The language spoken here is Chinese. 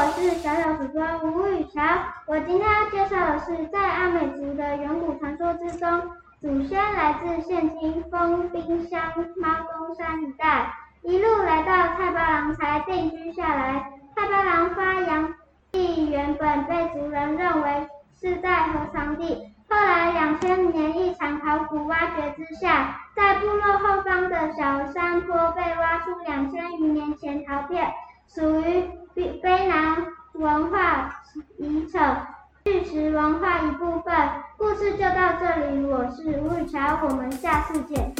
我是小小主播吴雨乔，我今天要介绍的是，在阿美族的远古传说之中，祖先来自现今丰滨乡猫公山一带，一路来到太巴郎才定居下来。太巴郎发扬地原本被族人认为是在河床地，后来两千年一场考古挖掘之下，在部落后方的小山坡被挖出两千余年前陶片，属于卑南文化遗产。巨石文化一部分，故事就到这里。我是吴雨乔，我们下次见。